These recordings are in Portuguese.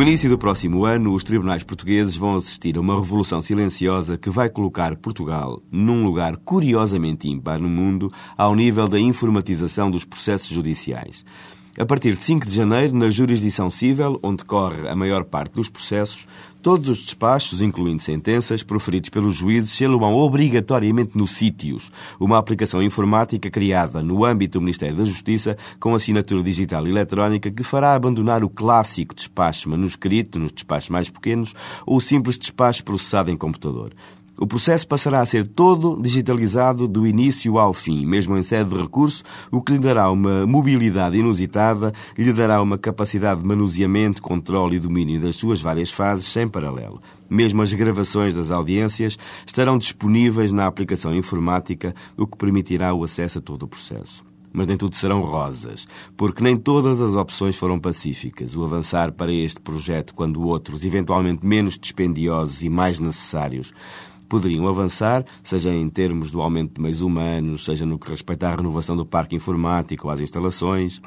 No início do próximo ano, os tribunais portugueses vão assistir a uma revolução silenciosa que vai colocar Portugal num lugar curiosamente ímpar no mundo ao nível da informatização dos processos judiciais. A partir de 5 de janeiro, na jurisdição civil, onde corre a maior parte dos processos, todos os despachos, incluindo sentenças, proferidos pelos juízes, se obrigatoriamente no sítios, uma aplicação informática criada no âmbito do Ministério da Justiça com assinatura digital e eletrónica que fará abandonar o clássico despacho manuscrito nos despachos mais pequenos ou o simples despacho processado em computador. O processo passará a ser todo digitalizado do início ao fim, mesmo em sede de recurso, o que lhe dará uma mobilidade inusitada, lhe dará uma capacidade de manuseamento, controle e domínio das suas várias fases sem paralelo. Mesmo as gravações das audiências estarão disponíveis na aplicação informática, o que permitirá o acesso a todo o processo mas nem tudo serão rosas, porque nem todas as opções foram pacíficas. O avançar para este projeto, quando outros, eventualmente menos dispendiosos e mais necessários, poderiam avançar, seja em termos do aumento de meios humanos, seja no que respeita à renovação do parque informático ou às instalações.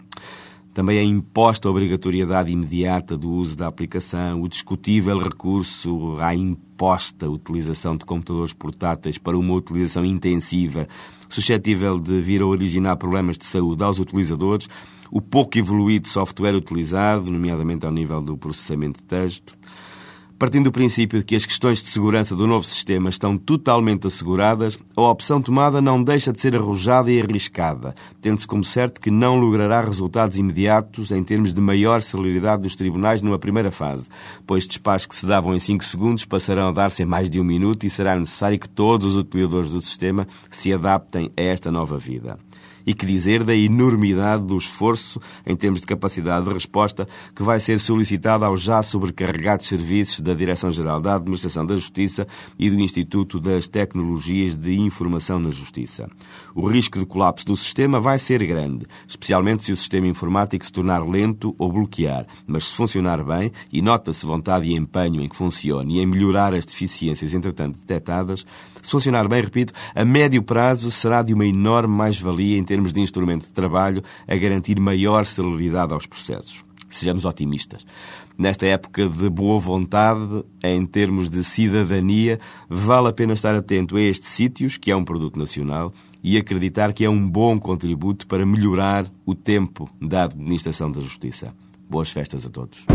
Também a imposta obrigatoriedade imediata do uso da aplicação, o discutível recurso à imposta utilização de computadores portáteis para uma utilização intensiva, suscetível de vir a originar problemas de saúde aos utilizadores, o pouco evoluído software utilizado, nomeadamente ao nível do processamento de texto. Partindo do princípio de que as questões de segurança do novo sistema estão totalmente asseguradas, a opção tomada não deixa de ser arrojada e arriscada, tendo-se como certo que não logrará resultados imediatos em termos de maior celeridade dos tribunais numa primeira fase, pois despachos que se davam em 5 segundos passarão a dar-se em mais de um minuto e será necessário que todos os utilizadores do sistema se adaptem a esta nova vida. E que dizer da enormidade do esforço, em termos de capacidade de resposta, que vai ser solicitado aos já sobrecarregados serviços da Direção-Geral da Administração da Justiça e do Instituto das Tecnologias de Informação na Justiça. O risco de colapso do sistema vai ser grande, especialmente se o sistema informático se tornar lento ou bloquear, mas se funcionar bem, e nota-se vontade e empenho em que funcione e em melhorar as deficiências entretanto detectadas, se funcionar bem, repito, a médio prazo será de uma enorme mais-valia em termos de instrumento de trabalho a garantir maior celeridade aos processos. Sejamos otimistas. Nesta época de boa vontade, em termos de cidadania, vale a pena estar atento a estes sítios, que é um produto nacional, e acreditar que é um bom contributo para melhorar o tempo da administração da justiça. Boas festas a todos.